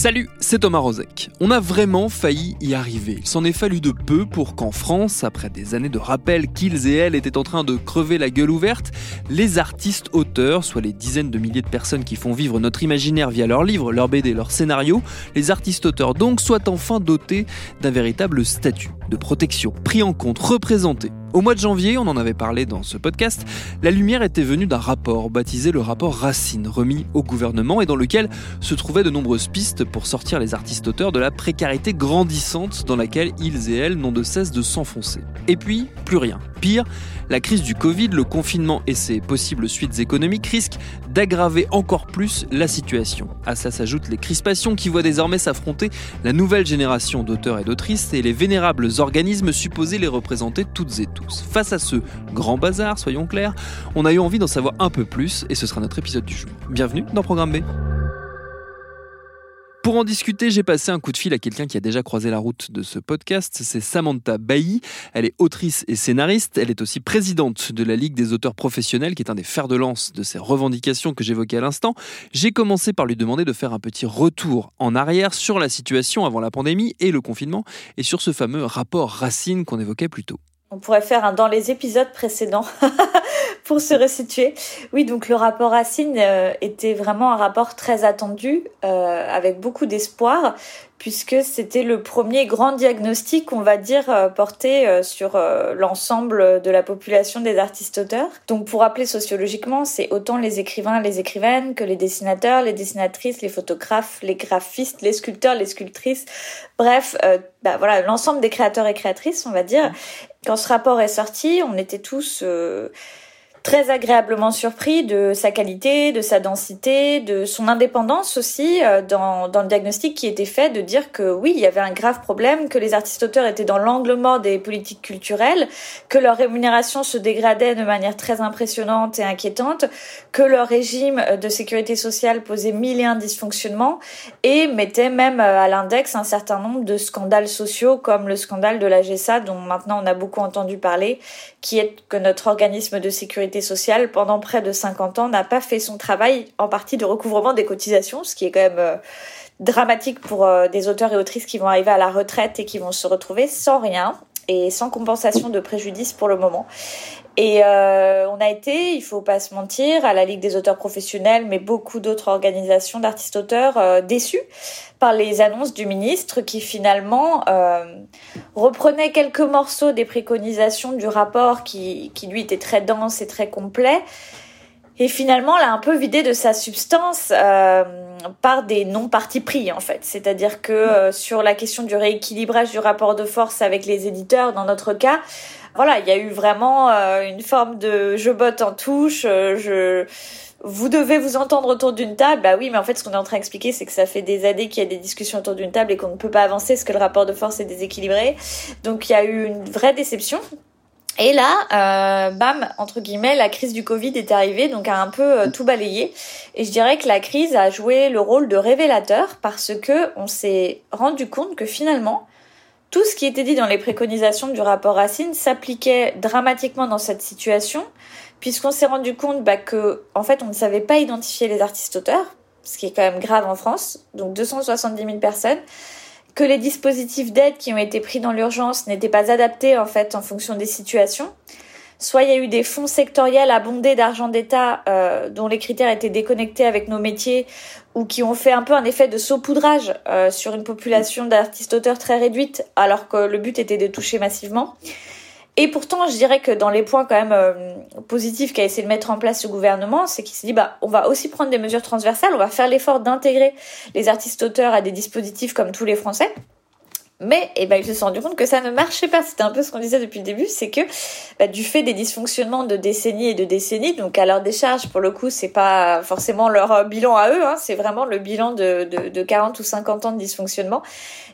Salut, c'est Thomas Rozek. On a vraiment failli y arriver. Il s'en est fallu de peu pour qu'en France, après des années de rappel qu'ils et elles étaient en train de crever la gueule ouverte, les artistes auteurs, soit les dizaines de milliers de personnes qui font vivre notre imaginaire via leurs livres, leurs BD, leurs scénarios, les artistes auteurs donc soient enfin dotés d'un véritable statut de protection, pris en compte, représenté. Au mois de janvier, on en avait parlé dans ce podcast, la lumière était venue d'un rapport baptisé le rapport Racine, remis au gouvernement et dans lequel se trouvaient de nombreuses pistes pour sortir les artistes auteurs de la précarité grandissante dans laquelle ils et elles n'ont de cesse de s'enfoncer. Et puis, plus rien. Pire, la crise du Covid, le confinement et ses possibles suites économiques risquent d'aggraver encore plus la situation. À ça s'ajoutent les crispations qui voient désormais s'affronter la nouvelle génération d'auteurs et d'autrices et les vénérables organismes supposés les représenter toutes et tous. Face à ce grand bazar, soyons clairs, on a eu envie d'en savoir un peu plus et ce sera notre épisode du jour. Bienvenue dans Programme B. Pour en discuter, j'ai passé un coup de fil à quelqu'un qui a déjà croisé la route de ce podcast. C'est Samantha Bailly. Elle est autrice et scénariste. Elle est aussi présidente de la Ligue des auteurs professionnels, qui est un des fers de lance de ces revendications que j'évoquais à l'instant. J'ai commencé par lui demander de faire un petit retour en arrière sur la situation avant la pandémie et le confinement, et sur ce fameux rapport Racine qu'on évoquait plus tôt. On pourrait faire un dans les épisodes précédents pour se resituer. Oui, donc le rapport Racine euh, était vraiment un rapport très attendu, euh, avec beaucoup d'espoir, puisque c'était le premier grand diagnostic, on va dire, euh, porté euh, sur euh, l'ensemble de la population des artistes-auteurs. Donc pour rappeler sociologiquement, c'est autant les écrivains, les écrivaines que les dessinateurs, les dessinatrices, les photographes, les graphistes, les sculpteurs, les sculptrices, bref, bah voilà, l'ensemble des créateurs et créatrices, on va dire. Quand ce rapport est sorti, on était tous très agréablement surpris de sa qualité, de sa densité, de son indépendance aussi euh, dans, dans le diagnostic qui était fait de dire que oui, il y avait un grave problème, que les artistes-auteurs étaient dans l'angle mort des politiques culturelles, que leur rémunération se dégradait de manière très impressionnante et inquiétante, que leur régime de sécurité sociale posait mille et un dysfonctionnements et mettait même euh, à l'index un certain nombre de scandales sociaux comme le scandale de la GSA dont maintenant on a beaucoup entendu parler, qui est que notre organisme de sécurité sociale pendant près de 50 ans n'a pas fait son travail en partie de recouvrement des cotisations, ce qui est quand même euh, dramatique pour euh, des auteurs et autrices qui vont arriver à la retraite et qui vont se retrouver sans rien et sans compensation de préjudice pour le moment. Et euh, on a été, il faut pas se mentir, à la Ligue des auteurs professionnels, mais beaucoup d'autres organisations d'artistes-auteurs euh, déçus par les annonces du ministre qui finalement euh, reprenait quelques morceaux des préconisations du rapport qui, qui lui était très dense et très complet. Et finalement, l'a un peu vidé de sa substance euh, par des non-partis pris, en fait. C'est-à-dire que euh, sur la question du rééquilibrage du rapport de force avec les éditeurs, dans notre cas, voilà, il y a eu vraiment euh, une forme de je botte en touche, euh, je vous devez vous entendre autour d'une table. Bah oui, mais en fait, ce qu'on est en train d'expliquer, c'est que ça fait des années qu'il y a des discussions autour d'une table et qu'on ne peut pas avancer parce que le rapport de force est déséquilibré. Donc, il y a eu une vraie déception. Et là, euh, bam, entre guillemets, la crise du Covid est arrivée, donc a un peu euh, tout balayé. Et je dirais que la crise a joué le rôle de révélateur parce que on s'est rendu compte que finalement, tout ce qui était dit dans les préconisations du rapport Racine s'appliquait dramatiquement dans cette situation, puisqu'on s'est rendu compte bah, que en fait on ne savait pas identifier les artistes auteurs, ce qui est quand même grave en France, donc 270 000 personnes, que les dispositifs d'aide qui ont été pris dans l'urgence n'étaient pas adaptés en fait en fonction des situations. Soit il y a eu des fonds sectoriels abondés d'argent d'État euh, dont les critères étaient déconnectés avec nos métiers ou qui ont fait un peu un effet de saupoudrage euh, sur une population d'artistes-auteurs très réduite alors que le but était de toucher massivement. Et pourtant, je dirais que dans les points quand même euh, positifs qu'a essayé de mettre en place ce gouvernement, c'est qu'il s'est dit bah on va aussi prendre des mesures transversales, on va faire l'effort d'intégrer les artistes auteurs à des dispositifs comme tous les Français. Mais eh ben, il se sont rendu compte que ça ne marchait pas. C'était un peu ce qu'on disait depuis le début, c'est que bah, du fait des dysfonctionnements de décennies et de décennies, donc à leur décharge, pour le coup, c'est pas forcément leur bilan à eux, hein, c'est vraiment le bilan de, de, de 40 ou 50 ans de dysfonctionnement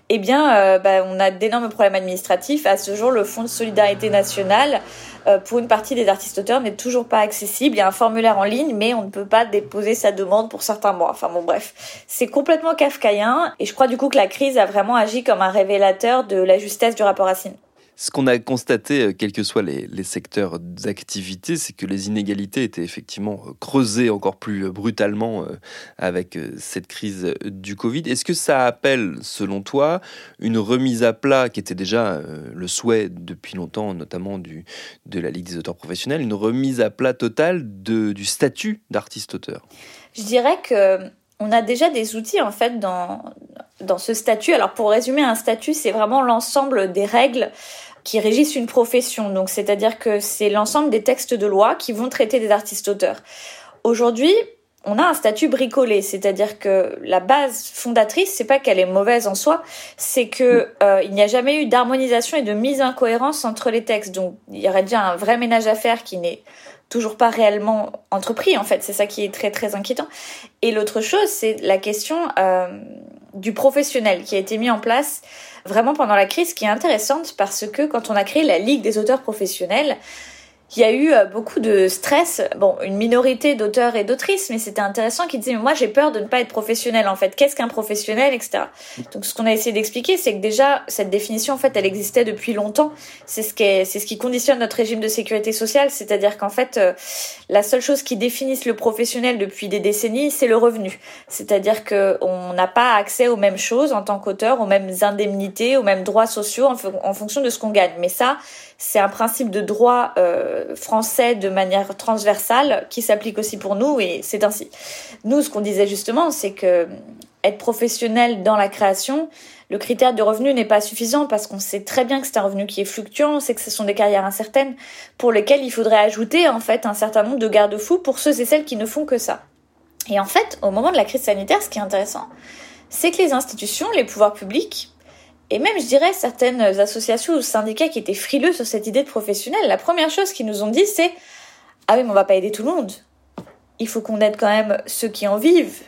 eh bien, euh, bah, on a d'énormes problèmes administratifs. À ce jour, le Fonds de solidarité nationale, euh, pour une partie des artistes-auteurs, n'est toujours pas accessible. Il y a un formulaire en ligne, mais on ne peut pas déposer sa demande pour certains mois. Enfin bon, bref, c'est complètement kafkaïen. Et je crois du coup que la crise a vraiment agi comme un révélateur de la justesse du rapport Racine. Ce qu'on a constaté, euh, quels que soient les, secteurs d'activité, c'est que les inégalités étaient effectivement euh, creusées encore plus euh, brutalement avec cette crise du Covid. Est-ce que ça appelle, selon toi, une remise à plat qui était déjà le souhait depuis longtemps, notamment du, de la Ligue des auteurs professionnels, une remise à plat totale de, du statut d'artiste-auteur Je dirais que on a déjà des outils en fait dans, dans ce statut. Alors pour résumer, un statut, c'est vraiment l'ensemble des règles qui régissent une profession. Donc, c'est-à-dire que c'est l'ensemble des textes de loi qui vont traiter des artistes-auteurs. Aujourd'hui, on a un statut bricolé, c'est-à-dire que la base fondatrice, c'est pas qu'elle est mauvaise en soi, c'est que euh, il n'y a jamais eu d'harmonisation et de mise en cohérence entre les textes. Donc, il y aurait déjà un vrai ménage à faire qui n'est toujours pas réellement entrepris en fait. C'est ça qui est très très inquiétant. Et l'autre chose, c'est la question euh, du professionnel qui a été mis en place vraiment pendant la crise, qui est intéressante parce que quand on a créé la Ligue des auteurs professionnels, il y a eu euh, beaucoup de stress. Bon, une minorité d'auteurs et d'autrices, mais c'était intéressant qui disaient, moi j'ai peur de ne pas être professionnel en fait. Qu'est-ce qu'un professionnel, etc. Donc ce qu'on a essayé d'expliquer, c'est que déjà cette définition en fait, elle existait depuis longtemps. C'est ce qui ce qui conditionne notre régime de sécurité sociale, c'est-à-dire qu'en fait, euh, la seule chose qui définisse le professionnel depuis des décennies, c'est le revenu. C'est-à-dire que on n'a pas accès aux mêmes choses en tant qu'auteur, aux mêmes indemnités, aux mêmes droits sociaux en, en fonction de ce qu'on gagne. Mais ça, c'est un principe de droit euh, français de manière transversale qui s'applique aussi pour nous et c'est ainsi. Nous, ce qu'on disait justement, c'est que être professionnel dans la création, le critère de revenu n'est pas suffisant parce qu'on sait très bien que c'est un revenu qui est fluctuant, sait que ce sont des carrières incertaines pour lesquelles il faudrait ajouter en fait un certain nombre de garde-fous pour ceux et celles qui ne font que ça. Et en fait, au moment de la crise sanitaire, ce qui est intéressant, c'est que les institutions, les pouvoirs publics, et même, je dirais, certaines associations ou syndicats qui étaient frileux sur cette idée de professionnel, la première chose qu'ils nous ont dit, c'est Ah oui, mais on va pas aider tout le monde. Il faut qu'on aide quand même ceux qui en vivent.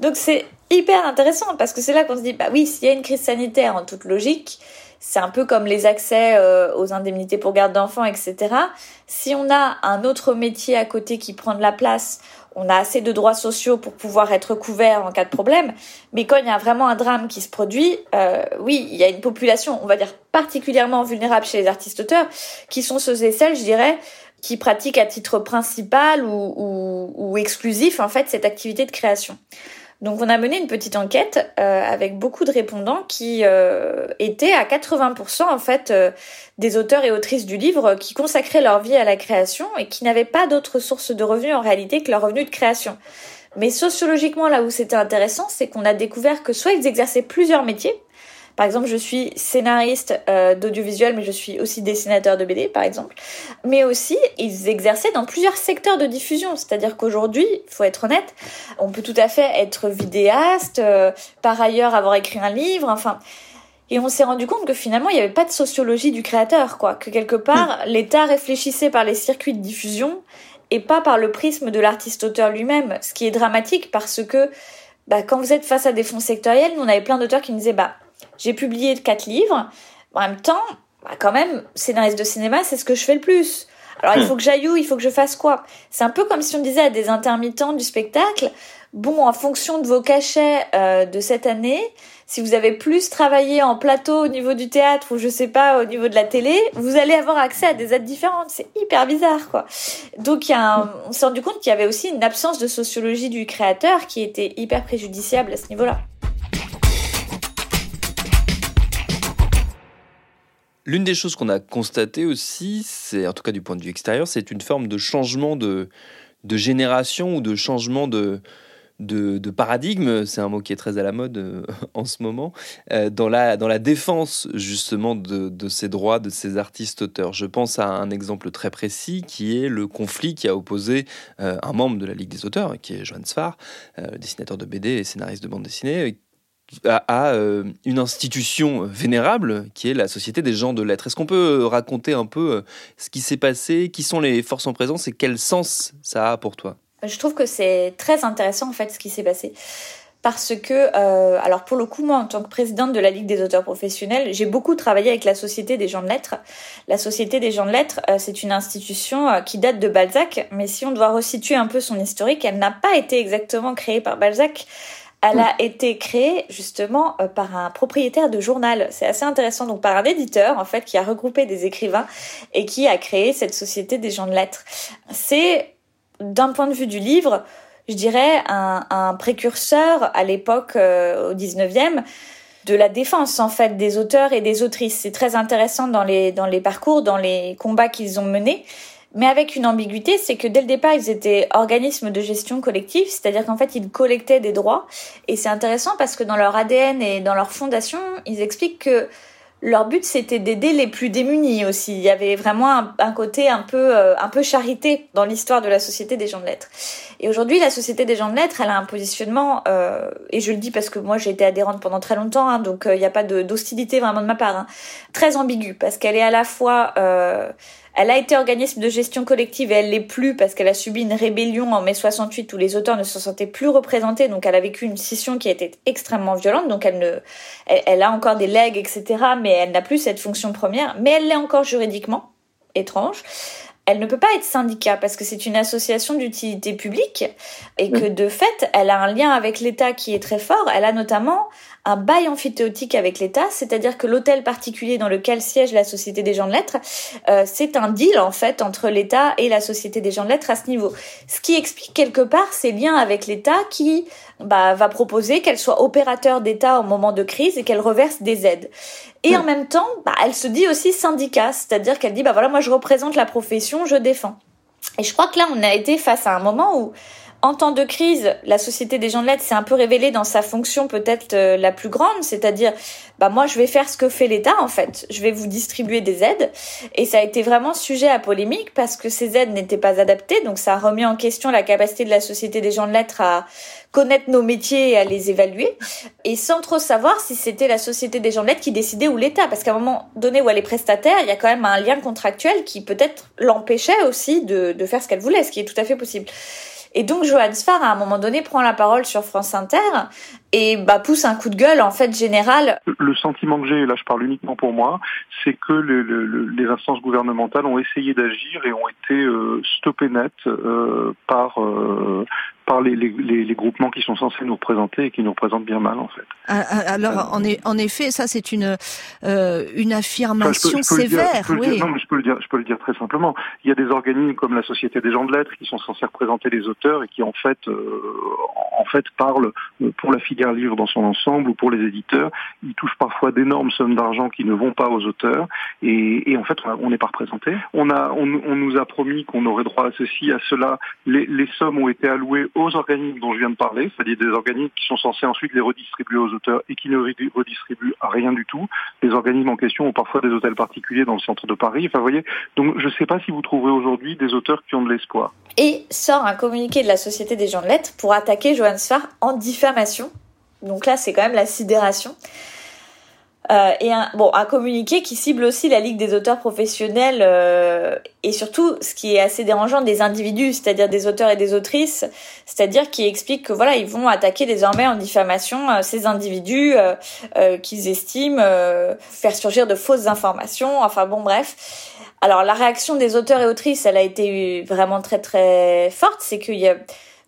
Donc c'est hyper intéressant parce que c'est là qu'on se dit Bah oui, s'il y a une crise sanitaire en toute logique, c'est un peu comme les accès euh, aux indemnités pour garde d'enfants, etc. Si on a un autre métier à côté qui prend de la place, on a assez de droits sociaux pour pouvoir être couvert en cas de problème. Mais quand il y a vraiment un drame qui se produit, euh, oui, il y a une population, on va dire particulièrement vulnérable chez les artistes-auteurs, qui sont ceux et celles, je dirais, qui pratiquent à titre principal ou, ou, ou exclusif en fait cette activité de création. Donc on a mené une petite enquête euh, avec beaucoup de répondants qui euh, étaient à 80% en fait euh, des auteurs et autrices du livre qui consacraient leur vie à la création et qui n'avaient pas d'autres sources de revenus en réalité que leur revenu de création. Mais sociologiquement là où c'était intéressant, c'est qu'on a découvert que soit ils exerçaient plusieurs métiers, par exemple, je suis scénariste euh, d'audiovisuel, mais je suis aussi dessinateur de BD, par exemple. Mais aussi, ils exerçaient dans plusieurs secteurs de diffusion. C'est-à-dire qu'aujourd'hui, il faut être honnête, on peut tout à fait être vidéaste, euh, par ailleurs avoir écrit un livre, enfin... Et on s'est rendu compte que finalement, il n'y avait pas de sociologie du créateur, quoi. Que quelque part, hmm. l'État réfléchissait par les circuits de diffusion et pas par le prisme de l'artiste-auteur lui-même. Ce qui est dramatique parce que, bah, quand vous êtes face à des fonds sectoriels, nous, on avait plein d'auteurs qui nous disaient, bah, j'ai publié quatre livres. En même temps, bah, quand même, scénariste de cinéma, c'est ce que je fais le plus. Alors il hmm. faut que j'aille où? Il faut que je fasse quoi? C'est un peu comme si on disait à des intermittents du spectacle, bon, en fonction de vos cachets euh, de cette année, si vous avez plus travaillé en plateau au niveau du théâtre ou je sais pas au niveau de la télé, vous allez avoir accès à des aides différentes. C'est hyper bizarre quoi. Donc il y a on s'est rendu compte qu'il y avait aussi une absence de sociologie du créateur qui était hyper préjudiciable à ce niveau-là. L'une des choses qu'on a constatées aussi, c'est en tout cas du point de vue extérieur, c'est une forme de changement de, de génération ou de changement de, de, paradigme, c'est un mot qui est très à la mode euh, en ce moment, euh, dans, la, défense justement de, ces droits de ces artistes-auteurs. Je pense à un exemple très précis qui est le conflit qui a opposé euh, un membre de la Ligue des auteurs, qui est Johan Sfar, dessinateur de BD et scénariste de bande dessinée, à, une institution vénérable qui est la Société des gens de lettres. Est-ce qu'on peut raconter un peu ce qui s'est passé, qui sont les forces en présence et quel sens ça a pour toi? Je trouve que c'est très intéressant en fait ce qui s'est passé parce que, euh, alors pour le coup, moi, en tant que présidente de la Ligue des auteurs professionnels, j'ai beaucoup travaillé avec la Société des gens de lettres. La Société des gens de lettres, euh, c'est une institution euh, qui date de Balzac, mais si on doit resituer un peu son historique, elle n'a pas été exactement créée par Balzac. Elle a été créée justement par un propriétaire de journal. C'est assez intéressant, donc par un éditeur en fait qui a regroupé des écrivains et qui a créé cette Société des gens de lettres. C'est d'un point de vue du livre, je dirais un, précurseur à l'époque, euh, au 19e, de la défense en fait des auteurs et des autrices. C'est très intéressant dans les, dans les parcours, dans les combats qu'ils ont menés. Mais avec une ambiguïté, c'est que dès le départ, ils étaient organismes de gestion collective, c'est-à-dire qu'en fait, ils collectaient des droits. Et c'est intéressant parce que dans leur ADN et dans leur fondation, ils expliquent que leur but c'était d'aider les plus démunis aussi. Il y avait vraiment un, côté un peu euh, un peu charité dans l'histoire de la société des gens de lettres. Et aujourd'hui, la société des gens de lettres, elle a un positionnement euh, et je le dis parce que moi j'ai été adhérente pendant très longtemps, hein, donc euh, il n'y a pas d'hostilité vraiment de ma part, hein, très ambigu parce qu'elle est à la fois elle a été organisme de gestion collective et elle l'est plus parce qu'elle a subi une rébellion en mai 68 où les auteurs ne se sentaient plus représentés. Donc elle a vécu une scission qui a été extrêmement violente. Donc elle ne, elle, a encore des legs, etc. Mais elle n'a plus cette fonction première. Mais elle l'est encore juridiquement. Étrange. Elle ne peut pas être syndicat parce que c'est une association d'utilité publique et que de fait, elle a un lien avec l'État qui est très fort. Elle a notamment un bail amphithéotique avec l'État, c'est-à-dire que l'hôtel particulier dans lequel siège la Société des gens de lettres, euh, c'est un deal en fait entre l'État et la Société des gens de lettres à ce niveau. Ce qui explique quelque part ces liens avec l'État qui bah, va proposer qu'elle soit opérateur d'État au moment de crise et qu'elle reverse des aides. Et en même temps, bah, elle se dit aussi syndicat, c'est-à-dire qu'elle dit bah voilà moi je représente la profession, je défends. Et je crois que là on a été face à un moment où en temps de crise, la Société des gens de lettres s'est un peu révélée dans sa fonction peut-être euh, la plus grande, c'est-à-dire, bah moi je vais faire ce que fait l'État en fait, je vais vous distribuer des aides, et ça a été vraiment sujet à polémique parce que ces aides n'étaient pas adaptées, donc ça a remis en question la capacité de la Société des gens de lettres à connaître nos métiers et à les évaluer, et sans trop savoir si c'était la Société des gens de lettres qui décidait ou l'État, parce qu'à un moment donné où elle est prestataire, il y a quand même un lien contractuel qui peut-être l'empêchait aussi de, de faire ce qu'elle voulait, ce qui est tout à fait possible. Et donc Johan Sfar, à un moment donné, prend la parole sur France Inter et bah, pousse un coup de gueule en fait général. Le sentiment que j'ai, là je parle uniquement pour moi, c'est que les instances gouvernementales ont essayé d'agir et ont été euh, stoppées net euh, par euh, par les, les, groupements qui sont censés nous représenter et qui nous représentent bien mal en fait. Ah, ah, alors en, en, effet, ça c'est une une affirmation sévère. oui. non, mais je peux le dire, je peux le dire très simplement. Il y a des organismes comme la Société des gens de lettres qui sont censés représenter les auteurs et qui en fait en fait parlent pour la filière livre dans son ensemble ou pour les éditeurs. Ils touchent parfois d'énormes sommes d'argent qui ne vont pas aux auteurs et, en fait on n'est pas représenté. On a on, nous a promis qu'on aurait droit à ceci, à cela. Les, sommes ont été allouées aux organismes dont je viens de parler, c'est-à-dire des organismes qui sont censés ensuite les redistribuer aux auteurs et qui ne redistribuent rien du tout. Les organismes en question ont parfois des hôtels particuliers dans le centre de Paris. Enfin, voyez, donc je ne sais pas si vous trouverez aujourd'hui des auteurs qui ont de l'espoir. Et sort un communiqué de la Société des gens de lettres pour attaquer Johan Sfar en diffamation. Donc là, c'est quand même la sidération. Euh, et un, bon, un communiqué qui cible aussi la Ligue des auteurs professionnels euh, et surtout, ce qui est assez dérangeant, des individus, c'est-à-dire des auteurs et des autrices, c'est-à-dire qui expliquent que voilà, ils vont attaquer désormais en diffamation euh, ces individus qu'ils estiment faire surgir de fausses informations. Enfin bon, bref. Alors la réaction des auteurs et autrices, elle a été vraiment très très forte. C'est qu'il y a,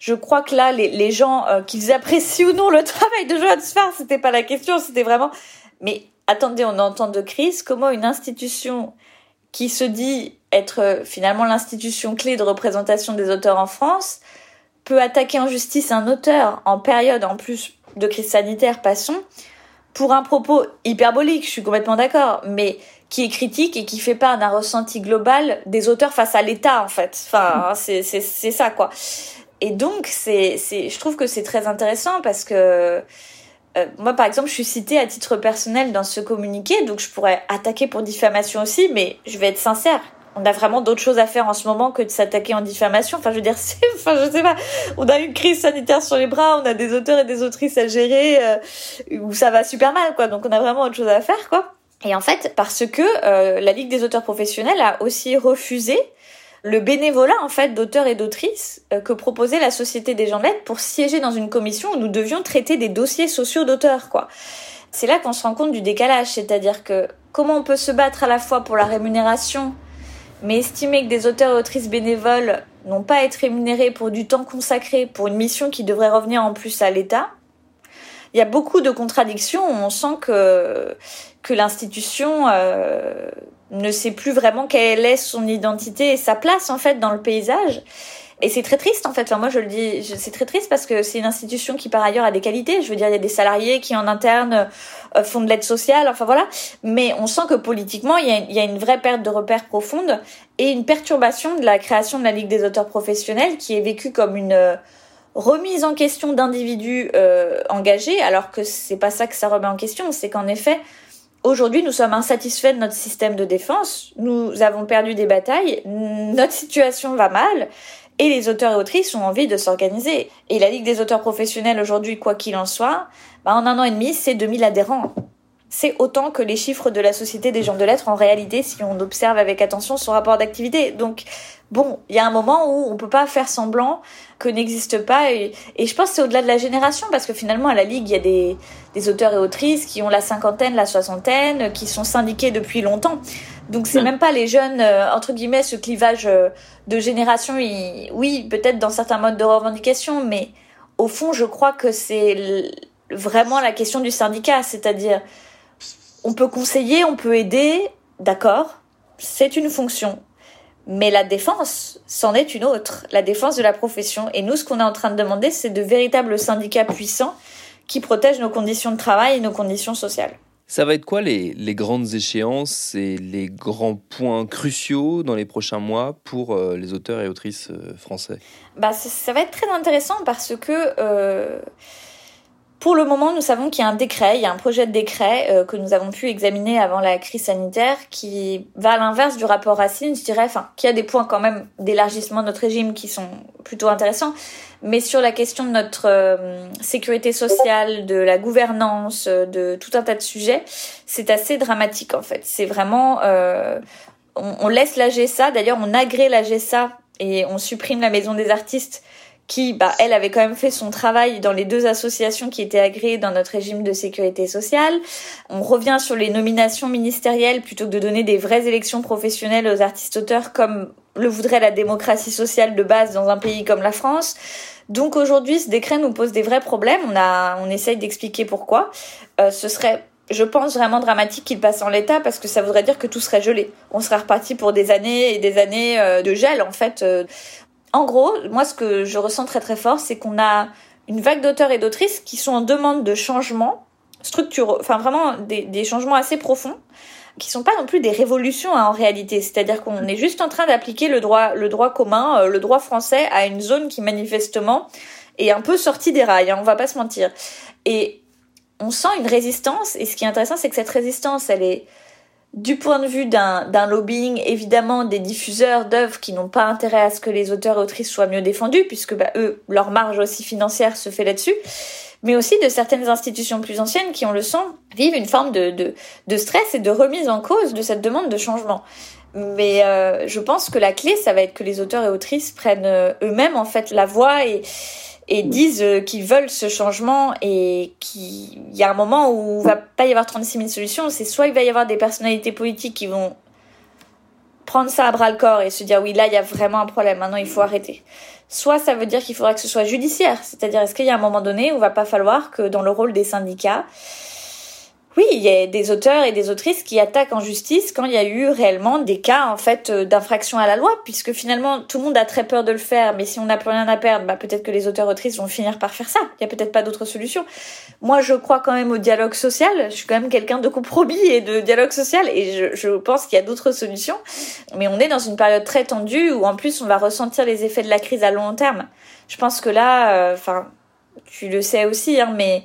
je crois que là, les, les gens euh, qu'ils apprécient ou non le travail de Johan Sfar, c'était pas la question, c'était vraiment. Mais attendez, on entend de crise. Comment une institution qui se dit être euh, finalement l'institution clé de représentation des auteurs en France peut attaquer en justice un auteur en période en plus de crise sanitaire, passons, pour un propos hyperbolique, je suis complètement d'accord, mais qui est critique et qui fait part d'un ressenti global des auteurs face à l'État, en fait. Enfin, c'est, c'est, c'est ça, quoi. Et donc, c'est, c'est, je trouve que c'est très intéressant parce que euh, moi, par exemple, je suis citée à titre personnel dans ce communiqué, donc je pourrais attaquer pour diffamation aussi, mais je vais être sincère. On a vraiment d'autres choses à faire en ce moment que de s'attaquer en diffamation. Enfin, je veux dire, c'est, enfin, je sais pas. On a une crise sanitaire sur les bras, on a des auteurs et des autrices à gérer euh, où ça va super mal, quoi. Donc, on a vraiment autre chose à faire, quoi. Et en fait, parce que euh, la Ligue des auteurs professionnels a aussi refusé le bénévolat en fait d'auteurs et d'autrices euh, que proposait la Société des gens de pour siéger dans une commission où nous devions traiter des dossiers sociaux d'auteurs quoi. C'est là qu'on se rend compte du décalage, c'est-à-dire que comment on peut se battre à la fois pour la rémunération, mais estimer que des auteurs et autrices bénévoles n'ont pas à être rémunérés pour du temps consacré pour une mission qui devrait revenir en plus à l'État. Il y a beaucoup de contradictions. On sent que que l'institution euh, ne sait plus vraiment quelle est son identité et sa place en fait dans le paysage. Et c'est très triste en fait. Enfin, moi je le dis, c'est très triste parce que c'est une institution qui par ailleurs a des qualités. Je veux dire, il y a des salariés qui en interne euh, font de l'aide sociale. Enfin voilà. Mais on sent que politiquement il y, a, une vraie perte de repères profonde et une perturbation de la création de la Ligue des auteurs professionnels qui est vécue comme une euh, remise en question d'individus euh, engagés, alors que c'est pas ça que ça remet en question. C'est qu'en effet Aujourd'hui, nous sommes insatisfaits de notre système de défense, nous avons perdu des batailles, notre situation va mal, et les auteurs et autrices ont envie de s'organiser. Et la Ligue des auteurs professionnels aujourd'hui, quoi qu'il en soit, bah en un an et demi, c'est 2000 adhérents. C'est autant que les chiffres de la Société des gens de lettres en réalité si on observe avec attention son rapport d'activité. Donc bon, il y a un moment où on peut pas faire semblant que n'existe pas. Et, je pense que c'est au-delà de la génération, parce que finalement, à la Ligue, il y a des, des, auteurs et autrices qui ont la cinquantaine, la soixantaine, qui sont syndiqués depuis longtemps. Donc c'est même pas les jeunes, euh, entre guillemets, ce clivage euh, de génération, oui, peut-être dans certains modes de revendication, mais au fond, je crois que c'est vraiment la question du syndicat, c'est-à-dire on peut conseiller, on peut aider, d'accord, c'est une fonction. Mais la défense, c'en est une autre, la défense de la profession. Et nous, ce qu'on est en train de demander, c'est de véritables syndicats puissants qui protègent nos conditions de travail et nos conditions sociales. Ça va être quoi les, grandes échéances et les grands points cruciaux dans les prochains mois pour euh, les auteurs et autrices euh, français? Bah, ça, va être très intéressant parce que... Euh, pour le moment, nous savons qu'il y a un décret, il y a un projet de décret euh, que nous avons pu examiner avant la crise sanitaire qui va à l'inverse du rapport Racine, je dirais, enfin, qui a des points quand même d'élargissement de notre régime qui sont plutôt intéressants, mais sur la question de notre euh, sécurité sociale, de la gouvernance, euh, de tout un tas de sujets, c'est assez dramatique en fait. C'est vraiment, on, on, laisse la GSA, d'ailleurs on agrée la GSA et on supprime la maison des artistes qui, bah, elle avait quand même fait son travail dans les deux associations qui étaient agréées dans notre régime de sécurité sociale. On revient sur les nominations ministérielles plutôt que de donner des vraies élections professionnelles aux artistes-auteurs comme le voudrait la démocratie sociale de base dans un pays comme la France. Donc aujourd'hui, ce décret nous pose des vrais problèmes. On a, on essaye d'expliquer pourquoi. Euh, ce serait je pense vraiment dramatique qu'il passe en l'état parce que ça voudrait dire que tout serait gelé. On serait reparti pour des années et des années euh, de gel en fait. En gros, moi, ce que je ressens très très fort, c'est qu'on a une vague d'auteurs et d'autrices qui sont en demande de changements structuraux, enfin vraiment des, changements assez profonds, qui sont pas non plus des révolutions hein, en réalité. C'est-à-dire qu'on est juste en train d'appliquer le droit, le droit commun, euh, le droit français à une zone qui manifestement est un peu sortie des rails. Hein, on va pas se mentir. Et on sent une résistance. Et ce qui est intéressant, c'est que cette résistance, elle est du point de vue d'un lobbying, évidemment, des diffuseurs d'œuvres qui n'ont pas intérêt à ce que les auteurs et autrices soient mieux défendus, puisque bah, eux, leur marge aussi financière se fait là-dessus, mais aussi de certaines institutions plus anciennes qui, on le sent, vivent une forme de, de, de stress et de remise en cause de cette demande de changement. Mais euh, je pense que la clé, ça va être que les auteurs et autrices prennent euh, eux-mêmes en fait la voix et et disent euh, qu'ils veulent ce changement et qu'il y a un moment où il va pas y avoir 36 000 solutions. C'est soit il va y avoir des personnalités politiques qui vont prendre ça à bras le corps et se dire oui là il y a vraiment un problème, maintenant il faut arrêter. Soit ça veut dire qu'il faudra que ce soit judiciaire, c'est-à-dire est-ce qu'il y a un moment donné où il va pas falloir que dans le rôle des syndicats, oui, il y a des auteurs et des autrices qui attaquent en justice quand il y a eu réellement des cas en fait euh, d'infraction à la loi, puisque finalement tout le monde a très peur de le faire, mais si on n'a plus rien à perdre, bah, peut-être que les auteurs autrices vont finir par faire ça. Il y a peut-être pas d'autre solution. Moi, je crois quand même au dialogue social. Je suis quand même quelqu'un de compromis et de dialogue social, et je, je pense qu'il y a d'autres solutions. Mais on est dans une période très tendue où en plus on va ressentir les effets de la crise à long terme. Je pense que là, euh, enfin, tu le sais aussi, hein, mais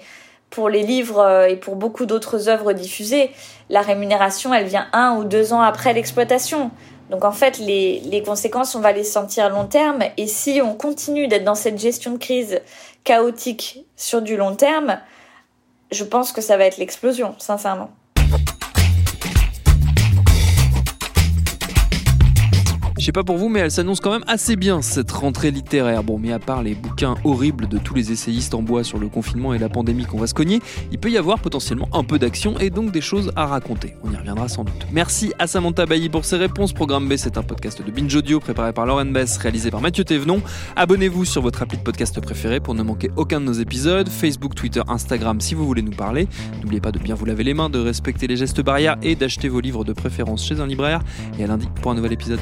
pour les livres euh, et pour beaucoup d'autres œuvres diffusées, la rémunération, elle vient un ou deux ans après l'exploitation. Donc en fait, les, les conséquences, on va les sentir à long terme. Et si on continue d'être dans cette gestion de crise chaotique sur du long terme, je pense que ça va être l'explosion, sincèrement. Sais pas pour vous, mais elle s'annonce quand même assez bien cette rentrée littéraire. Bon, mais à part les bouquins horribles de tous les essayistes en bois sur le confinement et la pandémie qu'on va se cogner, il peut y avoir potentiellement un peu d'action et donc des choses à raconter. On y reviendra sans doute. Merci à Samantha Bailly pour ses réponses. Programme B, c'est un podcast de Binge Audio préparé par Lauren Bess, réalisé par Mathieu Thévenon. Abonnez-vous sur votre appli de podcast préféré pour ne manquer aucun de nos épisodes. Facebook, Twitter, Instagram si vous voulez nous parler. N'oubliez pas de bien vous laver les mains, de respecter les gestes barrières et d'acheter vos livres de préférence chez un libraire. Et à lundi pour un nouvel épisode.